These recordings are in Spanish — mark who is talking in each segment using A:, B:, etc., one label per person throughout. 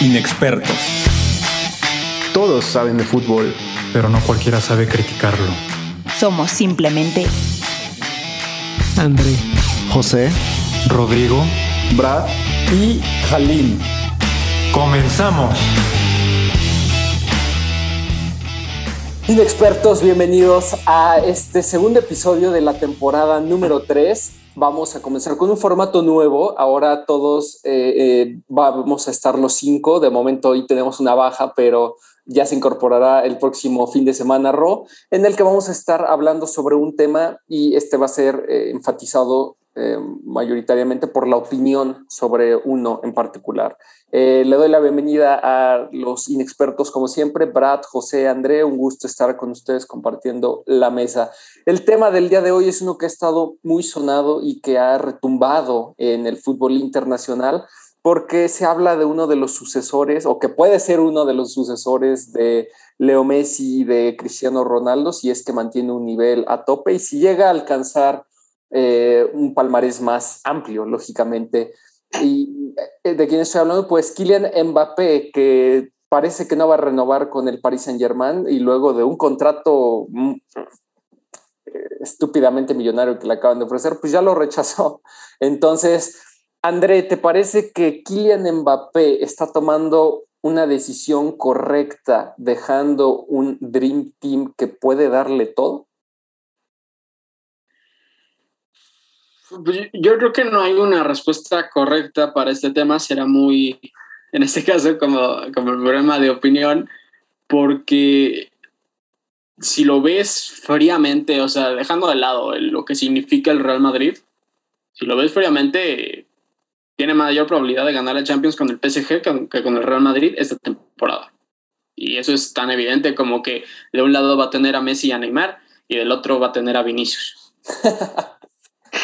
A: Inexpertos.
B: Todos saben de fútbol,
C: pero no cualquiera sabe criticarlo.
D: Somos simplemente
E: André,
B: José,
C: Rodrigo
B: Brad
A: y Halim.
C: ¡Comenzamos!
F: Inexpertos, bienvenidos a este segundo episodio de la temporada número 3. Vamos a comenzar con un formato nuevo. Ahora todos eh, eh, vamos a estar los cinco. De momento hoy tenemos una baja, pero ya se incorporará el próximo fin de semana Ro, en el que vamos a estar hablando sobre un tema y este va a ser eh, enfatizado eh, mayoritariamente por la opinión sobre uno en particular. Eh, le doy la bienvenida a los inexpertos como siempre, Brad, José, André, un gusto estar con ustedes compartiendo la mesa. El tema del día de hoy es uno que ha estado muy sonado y que ha retumbado en el fútbol internacional porque se habla de uno de los sucesores, o que puede ser uno de los sucesores de Leo Messi y de Cristiano Ronaldo, si es que mantiene un nivel a tope y si llega a alcanzar eh, un palmarés más amplio, lógicamente. ¿Y eh, de quién estoy hablando? Pues Kylian Mbappé, que parece que no va a renovar con el Paris Saint-Germain y luego de un contrato mm, eh, estúpidamente millonario que le acaban de ofrecer, pues ya lo rechazó. Entonces, André, ¿te parece que Kylian Mbappé está tomando una decisión correcta dejando un Dream Team que puede darle todo?
E: Yo creo que no hay una respuesta correcta para este tema, será muy, en este caso, como, como el problema de opinión, porque si lo ves fríamente, o sea, dejando de lado lo que significa el Real Madrid, si lo ves fríamente, tiene mayor probabilidad de ganar la Champions con el PSG que con el Real Madrid esta temporada. Y eso es tan evidente como que de un lado va a tener a Messi y a Neymar y del otro va a tener a Vinicius.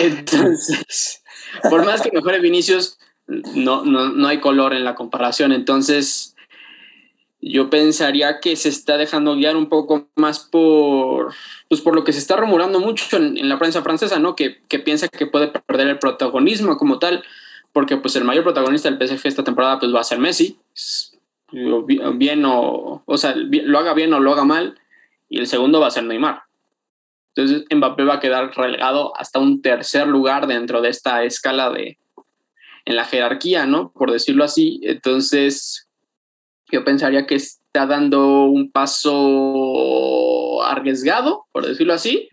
E: Entonces, por más que mejore Vinicius, no, no, no hay color en la comparación. Entonces, yo pensaría que se está dejando guiar un poco más por, pues por lo que se está rumorando mucho en, en la prensa francesa, ¿no? Que, que, piensa que puede perder el protagonismo como tal porque pues el mayor protagonista del PSG esta temporada pues va a ser Messi, bien o, o sea, lo haga bien o lo haga mal, y el segundo va a ser Neymar. Entonces Mbappé va a quedar relegado hasta un tercer lugar dentro de esta escala de, en la jerarquía, ¿no? Por decirlo así. Entonces, yo pensaría que está dando un paso arriesgado, por decirlo así,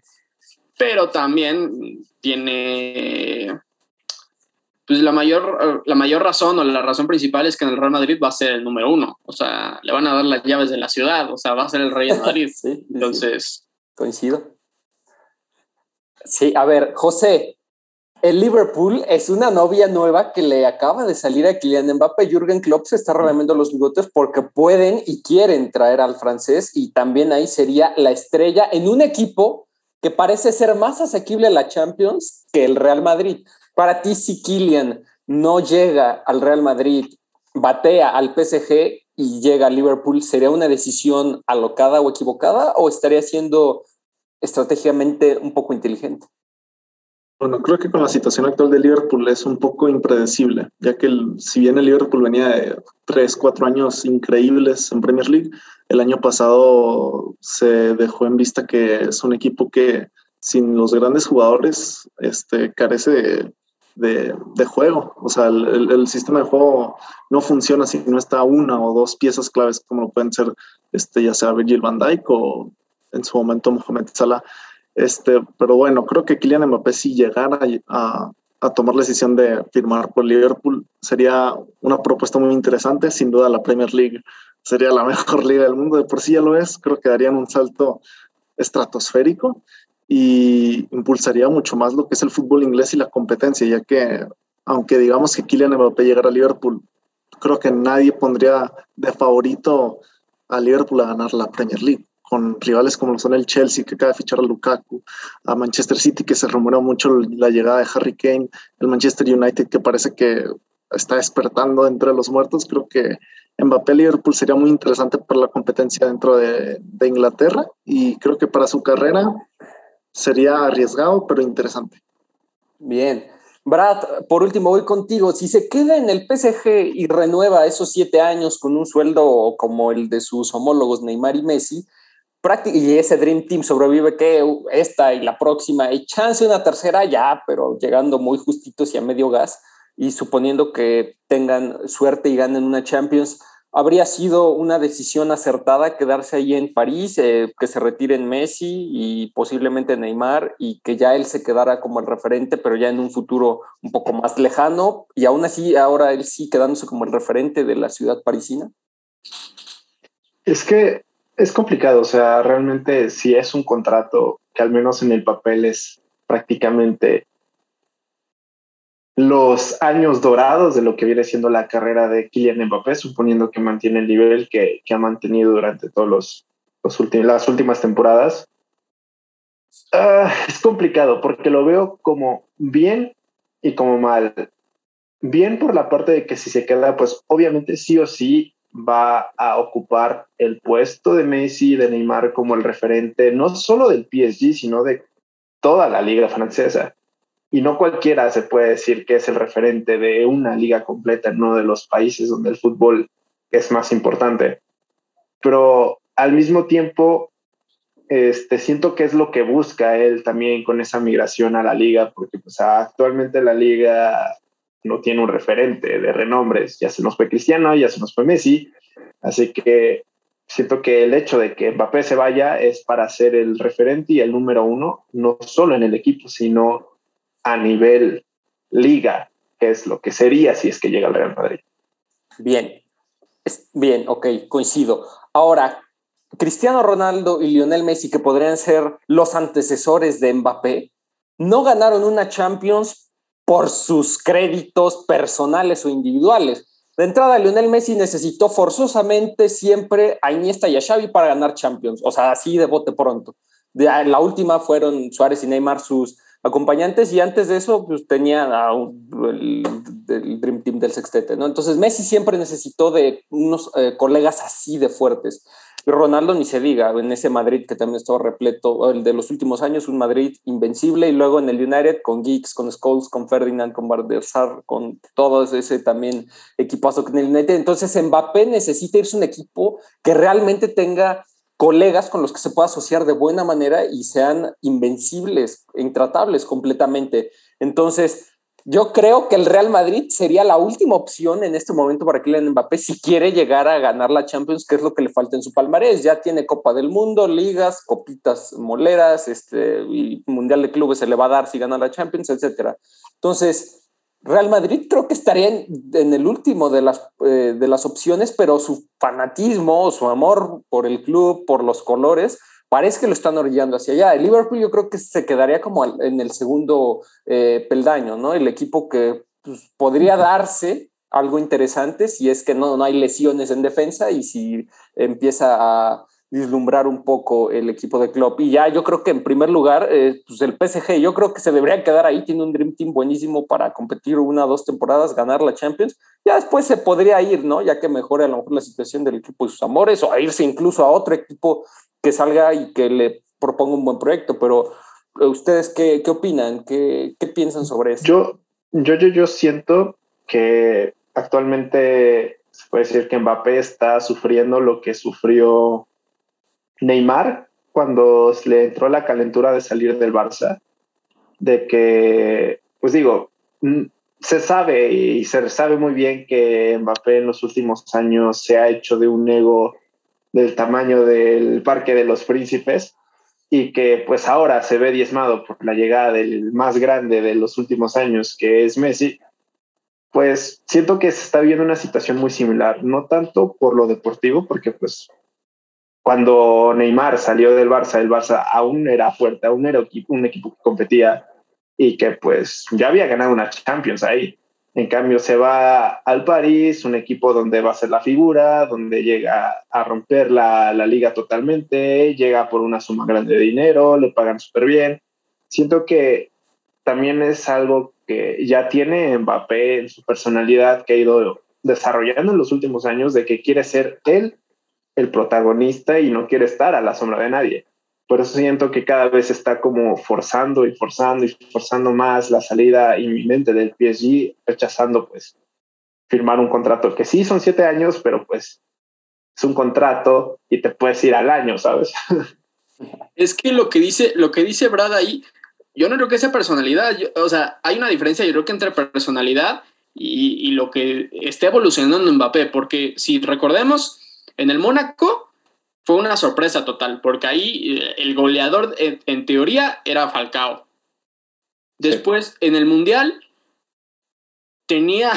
E: pero también tiene pues la mayor, la mayor razón o la razón principal es que en el Real Madrid va a ser el número uno. O sea, le van a dar las llaves de la ciudad. O sea, va a ser el rey de Madrid. sí, Entonces.
F: Coincido. Sí, a ver, José, el Liverpool es una novia nueva que le acaba de salir a Kylian Mbappé. Jürgen Klopp se está relamiendo los bigotes porque pueden y quieren traer al francés y también ahí sería la estrella en un equipo que parece ser más asequible a la Champions que el Real Madrid. Para ti, si Kylian no llega al Real Madrid, batea al PSG y llega al Liverpool, ¿sería una decisión alocada o equivocada o estaría siendo estratégicamente un poco inteligente?
G: Bueno, creo que con la situación actual de Liverpool es un poco impredecible, ya que si bien el Liverpool venía de tres, cuatro años increíbles en Premier League, el año pasado se dejó en vista que es un equipo que sin los grandes jugadores este, carece de, de, de juego. O sea, el, el, sistema de juego no funciona si no está una o dos piezas claves como pueden ser este, ya sea Virgil van Dijk o en su momento Mohamed Salah. Este, pero bueno, creo que Kylian Mbappé si llegara a, a tomar la decisión de firmar por Liverpool sería una propuesta muy interesante. Sin duda la Premier League sería la mejor liga del mundo, de por sí ya lo es, creo que darían un salto estratosférico y impulsaría mucho más lo que es el fútbol inglés y la competencia, ya que aunque digamos que Kylian Mbappé llegara a Liverpool, creo que nadie pondría de favorito a Liverpool a ganar la Premier League, con rivales como son el Chelsea, que acaba de fichar a Lukaku, a Manchester City, que se rumoró mucho la llegada de Harry Kane, el Manchester United, que parece que está despertando entre los muertos, creo que Mbappé Liverpool sería muy interesante para la competencia dentro de, de Inglaterra y creo que para su carrera sería arriesgado, pero interesante.
F: Bien. Brad, por último voy contigo. Si se queda en el PSG y renueva esos siete años con un sueldo como el de sus homólogos Neymar y Messi, y ese Dream Team sobrevive que esta y la próxima, y chance una tercera ya, pero llegando muy justitos y a medio gas, y suponiendo que tengan suerte y ganen una Champions, habría sido una decisión acertada quedarse ahí en París, eh, que se retiren Messi y posiblemente Neymar y que ya él se quedara como el referente, pero ya en un futuro un poco más lejano y aún así ahora él sí quedándose como el referente de la ciudad parisina?
H: Es que es complicado, o sea, realmente si es un contrato que al menos en el papel es prácticamente los años dorados de lo que viene siendo la carrera de Kylian Mbappé, suponiendo que mantiene el nivel que, ha mantenido durante todos los, los las últimas temporadas. Ah, es complicado porque lo veo como bien y como mal. Bien por la parte de que si se queda, pues obviamente sí o sí va a ocupar el puesto de Messi y de Neymar como el referente, no solo del PSG, sino de toda la liga francesa y no cualquiera se puede decir que es el referente de una liga completa en uno de los países donde el fútbol es más importante. Pero al mismo tiempo, este, siento que es lo que busca él también con esa migración a la liga, porque pues, actualmente la liga no tiene un referente de renombres, ya se nos fue Cristiano, ya se nos fue Messi, así que siento que el hecho de que Mbappé se vaya es para ser el referente y el número uno, no solo en el equipo, sino a nivel liga, que es lo que sería si es que llega al Real Madrid.
F: Bien, bien, ok, coincido. Ahora, Cristiano Ronaldo y Lionel Messi, que podrían ser los antecesores de Mbappé, no ganaron una Champions por sus créditos personales o individuales. De entrada, Lionel Messi necesitó forzosamente siempre a Iniesta y a Xavi para ganar Champions, o sea, así de bote pronto. la última fueron Suárez y Neymar sus acompañantes y antes de eso pues tenía el, Dream Team del sextete, ¿no? Entonces Messi siempre necesitó de unos eh, colegas así de fuertes. Ronaldo ni se diga, en ese Madrid que también estaba repleto, el de los últimos años, un Madrid invencible, y luego en el United con Geeks, con Scholes, con Ferdinand, con Van con todo ese también equipazo en el United. Entonces Mbappé necesita irse un equipo que realmente tenga colegas con los que se pueda asociar de buena manera y sean invencibles, intratables completamente. Entonces, yo creo que el Real Madrid sería la última opción en este momento para Kylian Mbappé si quiere llegar a ganar la Champions, que es lo que le falta en su palmarés. Ya tiene Copa del Mundo, ligas, copitas moleras, este, Mundial de Clubes se le va a dar si gana la Champions, etcétera. Entonces, Real Madrid creo que estaría en, el último de las, eh, de las opciones, pero su fanatismo, su amor por el club, por los colores, parece que lo están orillando hacia allá. El Liverpool yo creo que se quedaría como en el segundo eh, peldaño, ¿no? El equipo que pues, podría darse algo interesante si es que no, no hay lesiones en defensa y si empieza a vislumbrar un poco el equipo de Klopp. Y ya yo creo que en primer lugar, eh, pues el PSG, yo creo que se debería quedar ahí, tiene un Dream Team buenísimo para competir una o dos temporadas, ganar la Champions. Ya después se podría ir, ¿no? Ya que mejore a lo mejor la situación del equipo y sus amores, o a irse incluso a otro equipo que salga y que le proponga un buen proyecto. Pero, eh, ¿ustedes qué, qué opinan? ¿Qué, ¿Qué, piensan sobre eso?
H: Yo, yo, yo, yo siento que actualmente se puede decir que Mbappé está sufriendo lo que sufrió Neymar, cuando le entró la calentura de salir del Barça, de que, pues digo, se sabe y se sabe muy bien que Mbappé en los últimos años se ha hecho de un ego del tamaño del Parque de los Príncipes y que pues ahora se ve diezmado por la llegada del más grande de los últimos años, que es Messi, pues siento que se está viendo una situación muy similar, no tanto por lo deportivo, porque pues cuando Neymar salió del Barça, el Barça aún era fuerte, aún era un equipo que competía y que pues ya había ganado una Champions ahí. En cambio se va al París, un equipo donde va a ser la figura, donde llega a romper la, la liga totalmente, llega por una suma grande de dinero, le pagan súper bien. Siento que también es algo que ya tiene Mbappé en su personalidad que ha ido desarrollando en los últimos años de que quiere ser él el protagonista y no quiere estar a la sombra de nadie. por eso siento que cada vez está como forzando y forzando y forzando más la salida inminente del PSG, rechazando pues firmar un contrato que sí son siete años, pero pues es un contrato y te puedes ir al año, ¿sabes?
E: Es que lo que dice, lo que dice Brad ahí, yo no creo que sea personalidad, o sea, hay una diferencia, yo creo que entre personalidad y, lo que está evolucionando en Mbappé, porque si recordemos, en el Mónaco fue una sorpresa total, porque ahí eh, el goleador en, en teoría era Falcao. Después, sí. en el Mundial, tenía,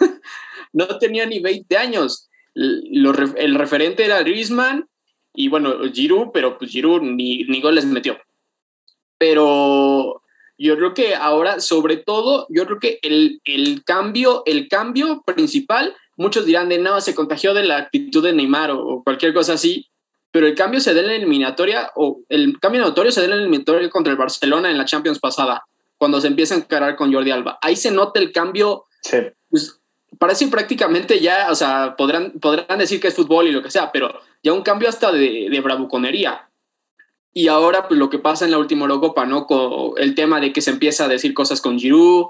E: no tenía ni 20 años. El referente era Griezmann y bueno, Giroud, pero pues Giroud ni, ni goles metió. Pero yo creo que ahora, sobre todo, yo creo que el, el, cambio, el cambio principal, muchos dirán de no, se contagió de la actitud de Neymar o, o cualquier cosa así, pero el cambio se da en la eliminatoria, o el cambio notorio se da en la eliminatoria contra el Barcelona en la Champions pasada, cuando se empieza a encarar con Jordi Alba. Ahí se nota el cambio.
H: Sí.
E: Pues, parece prácticamente ya, o sea, podrán, podrán decir que es fútbol y lo que sea, pero ya un cambio hasta de, de bravuconería. Y ahora, pues lo que pasa en la última Eurocopa, ¿no? Con el tema de que se empieza a decir cosas con Giroud,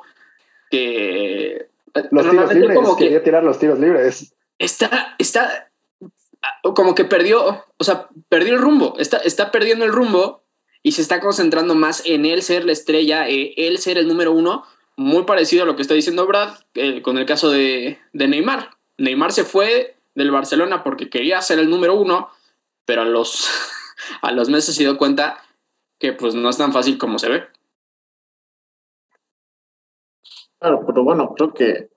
E: que.
H: Los tiros libres, como que quería tirar los tiros libres.
E: Está, está, como que perdió, o sea, perdió el rumbo, está, está perdiendo el rumbo y se está concentrando más en él ser la estrella, eh, él ser el número uno, muy parecido a lo que está diciendo Brad eh, con el caso de, de, Neymar. Neymar se fue del Barcelona porque quería ser el número uno, pero a los, a los meses se dio cuenta que pues no es tan fácil como se ve.
G: Claro, pero bueno, creo que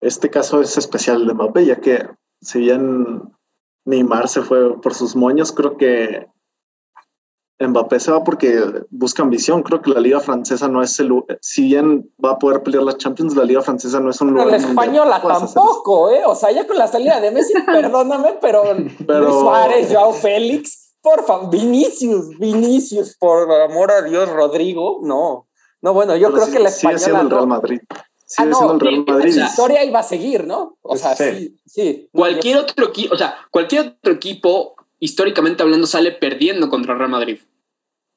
G: este caso es especial de Mbappé, ya que si bien Neymar se fue por sus moños, creo que Mbappé se va porque busca ambición. Creo que la Liga Francesa no es el. Si bien va a poder pelear la Champions, la Liga Francesa no es un
F: lugar. La española tampoco, ¿eh? O sea, ya con la salida de Messi, perdóname, pero, pero... Luis Suárez, Joao Félix, por favor, Vinicius, Vinicius, por amor a Dios, Rodrigo, no. No, bueno, yo pero creo
G: sí,
F: que la española.
G: Sigue siendo el Real Madrid. Sigue ah, no, siendo el Real Madrid.
F: La historia iba a seguir, ¿no? O sea, sí, sí. sí.
E: Cualquier no, otro equipo, o sea, cualquier otro equipo, históricamente hablando, sale perdiendo contra el Real Madrid.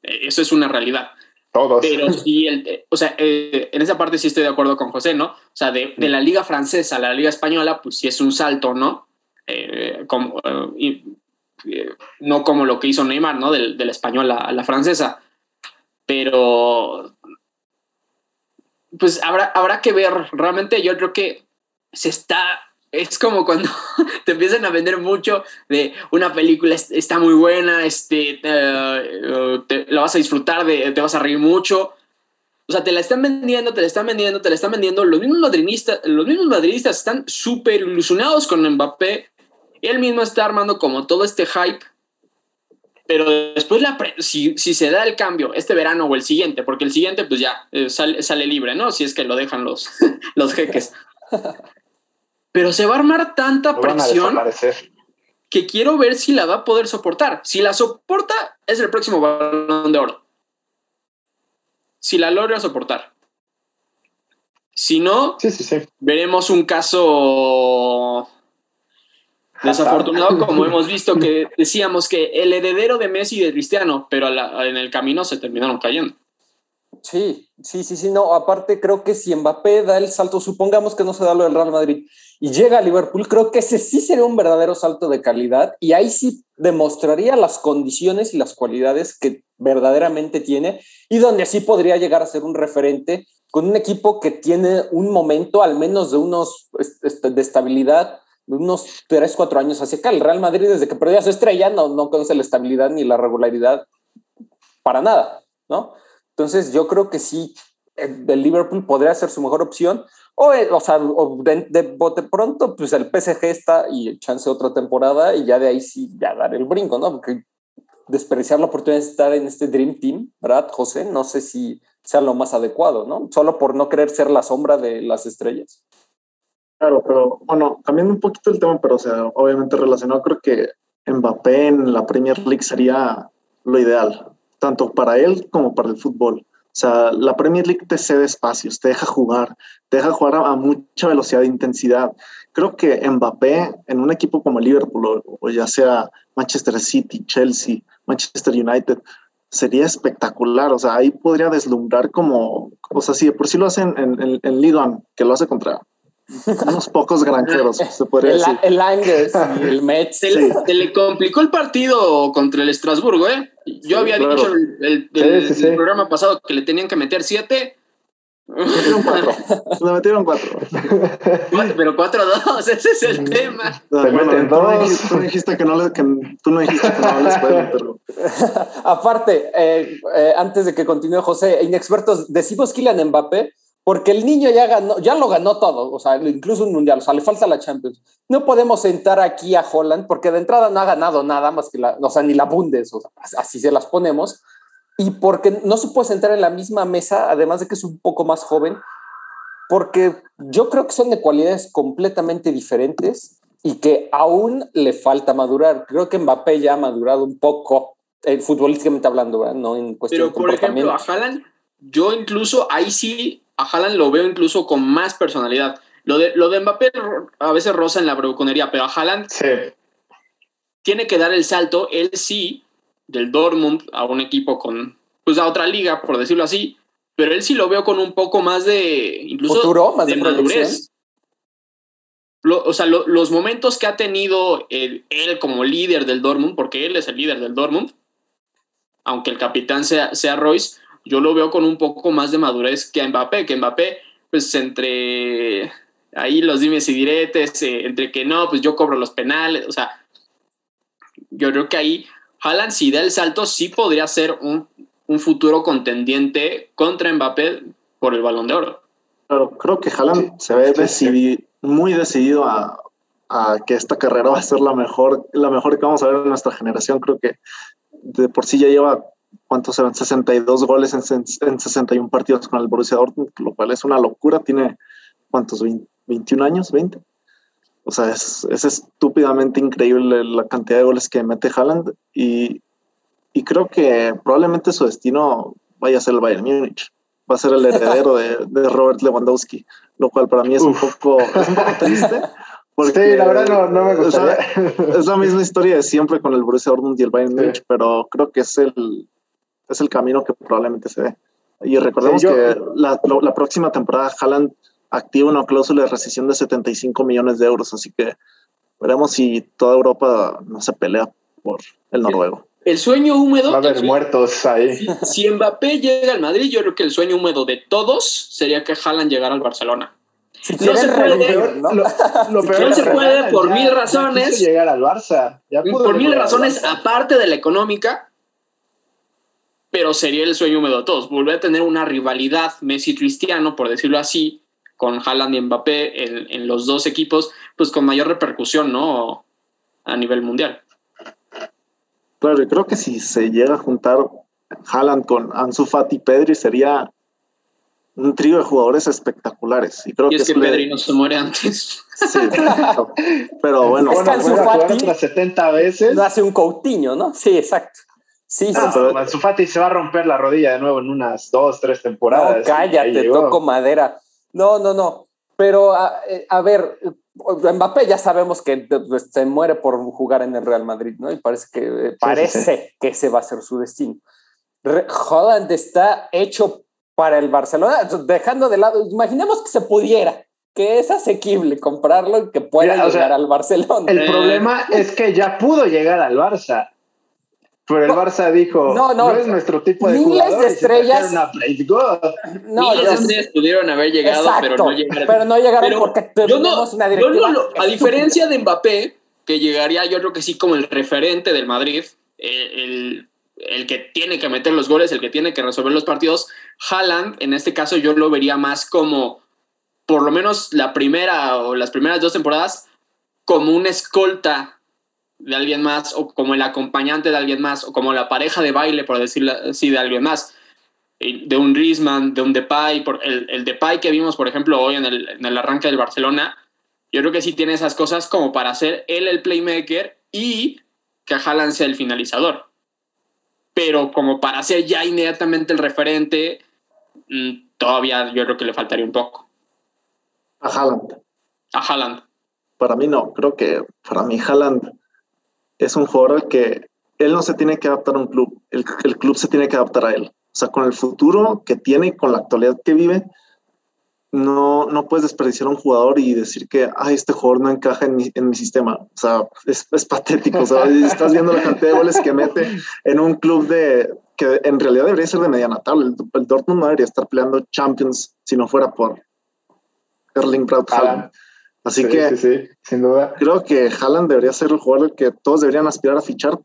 E: Eso es una realidad.
H: Todos.
E: Pero sí, el, o sea, eh, en esa parte sí estoy de acuerdo con José, ¿no? O sea, de, de la liga francesa a la liga española, pues sí es un salto, ¿no? Eh, como, eh, no como lo que hizo Neymar, ¿no? Del, de la española a la francesa. Pero, pues habrá, habrá que ver. Realmente yo creo que se está es como cuando te empiezan a vender mucho de una película está muy buena, este, uh, te, la vas a disfrutar, de, te vas a reír mucho. O sea, te la están vendiendo, te la están vendiendo, te la están vendiendo. Los mismos madridistas, los mismos madridistas están súper ilusionados con Mbappé. Él mismo está armando como todo este hype. Pero después, la si, si se da el cambio este verano o el siguiente, porque el siguiente pues ya eh, sale, sale libre, ¿no? Si es que lo dejan los, los jeques pero se va a armar tanta presión que quiero ver si la va a poder soportar. Si la soporta, es el próximo balón de oro. Si la logra soportar. Si no,
H: sí, sí, sí.
E: veremos un caso desafortunado, como hemos visto que decíamos que el heredero de Messi y de Cristiano, pero la, en el camino se terminaron cayendo.
F: Sí, sí, sí, sí, no, aparte creo que si Mbappé da el salto, supongamos que no se da lo del Real Madrid y llega a Liverpool, creo que ese sí sería un verdadero salto de calidad y ahí sí demostraría las condiciones y las cualidades que verdaderamente tiene y donde así podría llegar a ser un referente con un equipo que tiene un momento al menos de unos de estabilidad unos 3, 4 años hacia acá. El Real Madrid desde que perdió a su estrella no, no conoce la estabilidad ni la regularidad para nada, ¿no? Entonces yo creo que sí, el Liverpool podría ser su mejor opción. O, o sea, o de, de, de, pronto, pues el PSG está y chance otra temporada y ya de ahí sí, ya dar el brinco, ¿no? Porque desperdiciar la oportunidad de estar en este Dream Team, ¿verdad, José? No sé si sea lo más adecuado, ¿no? Solo por no querer ser la sombra de las estrellas.
G: Claro, pero bueno, cambiando un poquito el tema, pero o sea, obviamente relacionado, creo que Mbappé en la Premier League sería lo ideal tanto para él como para el fútbol. O sea, la Premier League te cede espacios, te deja jugar, te deja jugar a, mucha velocidad e intensidad. Creo que Mbappé en un equipo como Liverpool o, ya sea Manchester City, Chelsea Manchester United. Sería espectacular, o sea, ahí podría deslumbrar como, o sea, si de por sí lo hacen en, en, en Ligue 1, que lo hace contra unos pocos granjeros, se podría
F: El,
G: decir.
F: el Angers y el Mets.
E: Se le, se le complicó el partido contra el Estrasburgo, ¿eh? Yo había
G: claro.
E: dicho el, el- el-
H: Sí, sí, sí.
E: el programa pasado que le tenían que meter siete.
G: Le metieron cuatro. Le metieron cuatro.
E: Cuatro, pero 4-2, ese es el tema.
G: Bueno,
H: meten
G: tú, no
H: dos.
G: dijiste, tú dijiste que no le, que, tú no dijiste que no les pueden meter gol.
F: Aparte, eh, eh, antes de que continúe José, inexpertos, decimos Kylian Mbappé porque el niño ya ganó, ya lo ganó todo, o sea, incluso un mundial, o sea, le falta la Champions. No podemos sentar aquí a Holland porque de entrada no ha ganado nada más que la, o sea, ni la Bundes, o sea, así se las ponemos. Y porque no se puede sentar en la misma mesa, además de que es un poco más joven, porque yo creo que son de cualidades completamente diferentes y que aún le falta madurar. Creo que Mbappé ya ha madurado un poco, eh, futbolísticamente hablando, ¿verdad? no en cuestión
E: Pero,
F: de
E: por ejemplo, a. Haaland, yo incluso, ahí sí, a Haaland lo veo incluso con más personalidad. Lo de, lo de Mbappé a veces roza en la bravuconería, pero a Haaland
H: Sí,
E: tiene que dar el salto, él sí, del Dortmund a un equipo con, pues a otra liga, por decirlo así, pero él sí lo veo con un poco más de, incluso
F: Futuro, más de
E: madurez. Lo- o sea, lo- los momentos que ha tenido él, él como líder del Dortmund, porque él es el líder del Dortmund, aunque el capitán sea, sea Royce, yo lo veo con un poco más de madurez que a Mbappé, que Mbappé, pues entre ahí los dimes y diretes, eh, entre que no, pues yo cobro los penales, o sea, yo creo que ahí Haaland si da el salto sí podría ser un, un futuro contendiente contra Mbappé por el balón de oro.
G: Claro, creo que Haaland se ve decidi- muy decidido a, a que esta carrera va a ser la mejor, la mejor que vamos a ver en nuestra generación. Creo que de por sí ya lleva, ¿cuántos eran? 62 goles en, en 61 partidos con el Borussia Dortmund, lo cual es una locura. Tiene, ¿cuántos? ¿Vein- ¿21 años? ¿20? O sea, es, es estúpidamente increíble la cantidad de goles que mete Haaland y, y creo que probablemente su destino vaya a ser el Bayern Múnich. Va a ser el heredero de, de Robert Lewandowski, lo cual para mí es un poco, es un poco triste. Porque,
H: sí, la verdad no, no me
G: o sea,
H: gustaría.
G: es la misma historia de siempre con el Borussia Dortmund y el Bayern
H: Sí.
G: Múnich, pero creo que es el, es el camino que probablemente se dé. Y recordemos
H: Sí, yo-
G: que la, lo- la próxima temporada Haaland activa una cláusula de rescisión de 75 millones de euros, así que veremos si toda Europa no se pelea por el noruego.
E: El sueño húmedo.
H: Va a haber muertos ahí.
E: si, si Mbappé llega al Madrid, yo creo que el sueño húmedo de todos sería que Haaland llegara al Barcelona.
F: Si
E: no se puede,
F: revivir, ¿no?
H: Lo, lo
E: Si
H: peor
E: no
H: es
E: se
H: que
E: puede
H: Haaland
E: por
H: ya-
E: mil
H: ya
E: razones.
H: quiso llegar al Barça. Ya
E: Por mil razones,
H: Barça.
E: aparte de la económica, pero sería el sueño húmedo de todos. Volver a tener una rivalidad Messi-Cristiano, por decirlo así, con Haaland y Mbappé en, en los dos equipos, pues con mayor repercusión, ¿no? A nivel mundial.
G: Claro, y creo que si se llega a juntar Haaland con Ansu Fati y Pedri sería un trío de jugadores espectaculares. Y creo
E: Y es que Pedri no se muere antes.
G: Sí, pero, pero bueno,
F: Es que
H: Bueno,
F: Ansu
H: fuera a jugar
F: Fati-
H: otras 70 veces.
F: No hace un Coutinho, ¿no? Sí, exacto. Sí.
H: No,
F: sí.
H: Ansu Fati se va a romper la rodilla de nuevo en unas dos, tres temporadas.
F: No, cállate, toco madera. No, no, no. Pero a, eh, a ver, Mbappé ya sabemos que pues, se muere por jugar en el Real Madrid, ¿no? Y parece que eh, parece que ese va a ser su destino. Re- Holland está hecho para el Barcelona, dejando de lado, imaginemos que se pudiera, que es asequible comprarlo y que pueda
H: Mira, o
F: llegar
H: sea,
F: al Barcelona.
H: El
E: Eh.
H: problema es que ya pudo llegar al Barça. Pero el Barça dijo,
F: no,
H: no,
F: no,
H: es nuestro tipo de
F: miles de
H: jugador.
F: estrellas-
H: a
F: no,
E: Miles de estrellas pudieron haber llegado, pero no llegaron.
F: pero no llegaron
E: Pero
F: porque
E: yo no,
F: tenemos una directiva.
E: no a diferencia de Mbappé, que llegaría yo creo que sí como el referente del Madrid, eh, el, el que tiene que meter los goles, el que tiene que resolver los partidos, Haaland, en este caso yo lo vería más como, por lo menos la primera o las primeras dos temporadas, como una escolta de alguien más, o como el acompañante de alguien más, o como la pareja de baile, por decirlo así, de alguien más de un Griezmann, de un Depay, por el, el Depay que vimos, por ejemplo, hoy en el, en el arranque del Barcelona, yo creo que sí tiene esas cosas como para ser él el playmaker y que Haaland sea el finalizador. Pero como para ser ya inmediatamente el referente, mm, todavía yo creo que le faltaría un poco
G: a Haaland.
E: a Haaland.
G: Para mí no, creo que para mí Haaland es un jugador que él no se tiene que adaptar a un club, el, club se tiene que adaptar a él. O sea, con el futuro que tiene y con la actualidad que vive, no, no puedes desperdiciar a un jugador y decir que Ay, este jugador no encaja en mi, en mi sistema. O sea, es, es patético. O sea, estás viendo la cantidad de goles que mete en un club de que en realidad debería ser de mediana tabla. El, el Dortmund no debería estar peleando Champions si no fuera por Erling Braut Haaland. Así
H: Sí,
G: que
H: sí, sí, sin duda.
G: creo que Haaland debería ser el jugador que todos deberían aspirar a fichar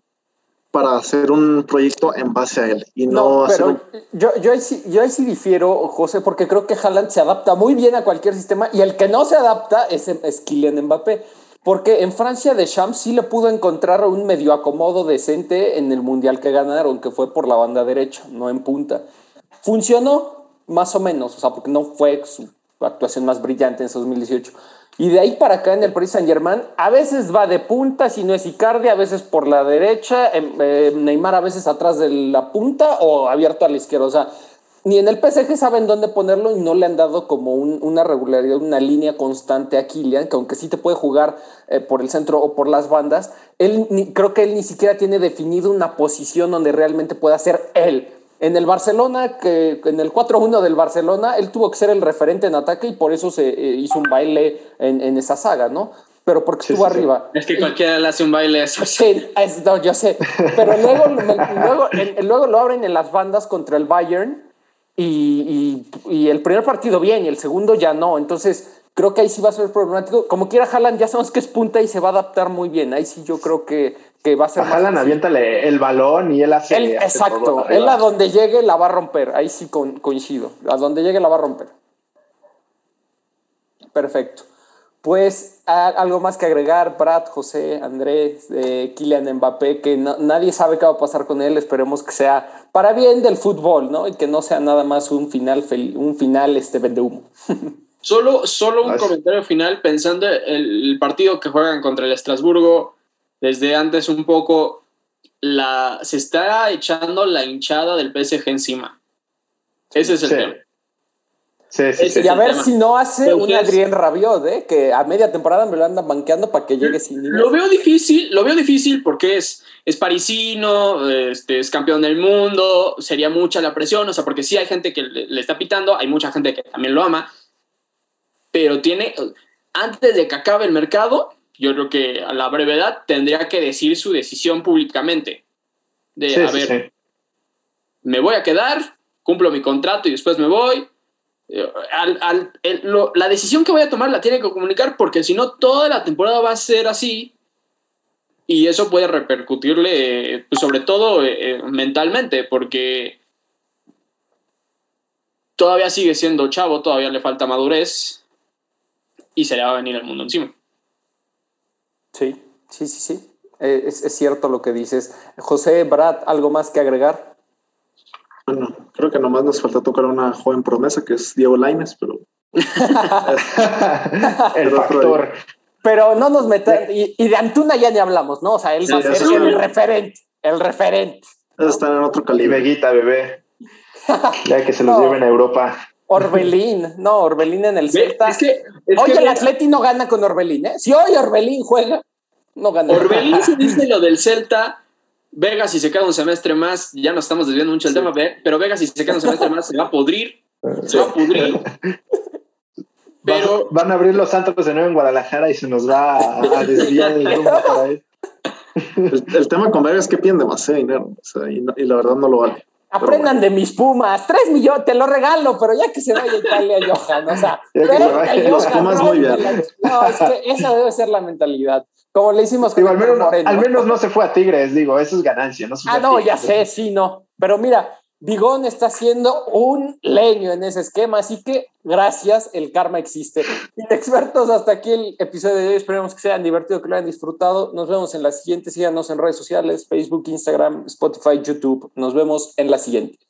G: para hacer un proyecto en base a él y no,
F: No,
G: hacer
F: pero
G: un-
F: yo, yo, ahí sí, yo ahí sí difiero, José, porque creo que Haaland se adapta muy bien a cualquier sistema y el que no se adapta es, es Kylian Mbappé. Porque en Francia Deschamps sí le pudo encontrar un medio acomodo decente en el mundial que ganaron, que fue por la banda derecha, no en punta. Funcionó más o menos, o sea, porque no fue su actuación más brillante en ese 2018. Y de ahí para acá en el Paris Saint Germain, a veces va de punta, si no es Icardi, a veces por la derecha, eh, Neymar a veces atrás de la punta o abierto a la izquierda. O sea, ni en el PSG saben dónde ponerlo y no le han dado como un- una regularidad, una línea constante a Kylian, que aunque sí te puede jugar eh, por el centro o por las bandas, él ni- creo que él ni siquiera tiene definido una posición donde realmente pueda ser él. En el Barcelona, que en el 4-1 del Barcelona, él tuvo que ser el referente en ataque y por eso se eh, hizo un baile en, en esa saga, ¿no? Pero porque
H: Sí,
F: estuvo
H: sí, sí.
F: arriba.
E: Es que cualquiera le hace un baile a eso.
F: Sí, es- no, yo sé. Pero luego, luego, en- luego lo abren en las bandas contra el Bayern y, y- y el primer partido bien y el segundo ya no. Entonces, creo que ahí sí va a ser problemático. Como quiera, Haaland ya sabemos que es punta y se va a adaptar muy bien. Ahí sí yo creo que, que va a ser
H: A Haaland aviéntale el balón y él hace.
F: Él-
H: hace
F: exacto. Él a donde llegue la va a romper. Ahí sí con- coincido. A donde llegue la va a romper. Perfecto. Pues a- algo más que agregar, Brad, José, Andrés, eh, Kylian Mbappé, que no- nadie sabe qué va a pasar con él. Esperemos que sea para bien del fútbol, ¿no? Y que no sea nada más un final, un final este vende humo.
E: Solo, solo un
H: Vas.
E: comentario final pensando el, el partido que juegan contra el Estrasburgo, desde antes un poco, la, se está echando la hinchada del PSG encima. Ese es el
H: Sí.
E: tema.
H: Sí, sí,
E: Es-
H: sí.
F: Y a ver
E: tema.
F: si no hace un Adrien Rabiot, ¿eh? Que a media temporada me lo andan banqueando para que llegue sin
E: Lo veo difícil, lo veo difícil porque es, es parisino, este, es campeón del mundo, sería mucha la presión, o sea, porque sí hay gente que le, le está pitando, hay mucha gente que también lo ama, pero tiene, antes de que acabe el mercado, yo creo que a la brevedad tendría que decir su decisión públicamente. De,
H: Sí,
E: a
H: sí,
E: ver,
H: sí.
E: me voy a quedar, cumplo mi contrato y después me voy. Eh, al- al- el- lo- la decisión que voy a tomar la tiene que comunicar porque si no toda la temporada va a ser así y eso puede repercutirle pues, sobre todo eh, eh, mentalmente porque todavía sigue siendo chavo, todavía le falta madurez y se le va a venir el mundo encima.
F: Sí, sí, sí, sí. Eh, es, es cierto lo que dices. José, Brad, ¿algo más que agregar?
G: Bueno, creo que nomás nos falta tocar a una joven promesa que es Diego Laines, pero
H: el factor.
F: Pero no nos metan. Y, y de Antuna ya ni hablamos, ¿no? O sea, él va a ser
G: eso
F: el referente. El referente.
G: están en otro
H: Y
G: calibre.
H: Veguita, bebé. Ya que se los
F: No.
H: lleven a Europa.
F: Orbelín, no, Orbelín en el Celta.
E: Es que, es que
F: el Atleti no gana con Orbelín, ¿eh? Si hoy Orbelín juega, no gana.
E: Orbelín se dice lo del Celta. Vega, si se queda un semestre más, ya nos estamos desviando mucho el tema, pero Vega, si se queda un semestre más, se va a pudrir. Se va a pudrir. Pero
H: Van a abrir los santos de nuevo en Guadalajara y se nos va a, a desviar el rumbo para ahí.
G: El, el tema con Vega es que piden demasiado dinero o sea, y, no- y la verdad no lo vale.
F: Aprendan de mis Pumas. Tres millones, te lo regalo, pero ya que se vaya a Italia, Johan. O sea,
H: Ya que se
F: vente,
H: vaya.
G: Los
F: Johan,
G: Pumas muy bien.
F: No, es que esa debe ser la mentalidad. Como le hicimos con
H: Digo, al, menos,
F: Moreno.
H: al menos no se fue a Tigres, digo, eso es ganancia. No se fue
F: Ah, no, ya sé, sí, no. Pero mira, Bigón está haciendo un leño en ese esquema, así que gracias, el karma existe. Expertos, hasta aquí el episodio de hoy. Esperemos que se hayan divertido, que lo hayan disfrutado. Nos vemos en la siguiente. Síganos en redes sociales, Facebook, Instagram, Spotify, YouTube. Nos vemos en la siguiente.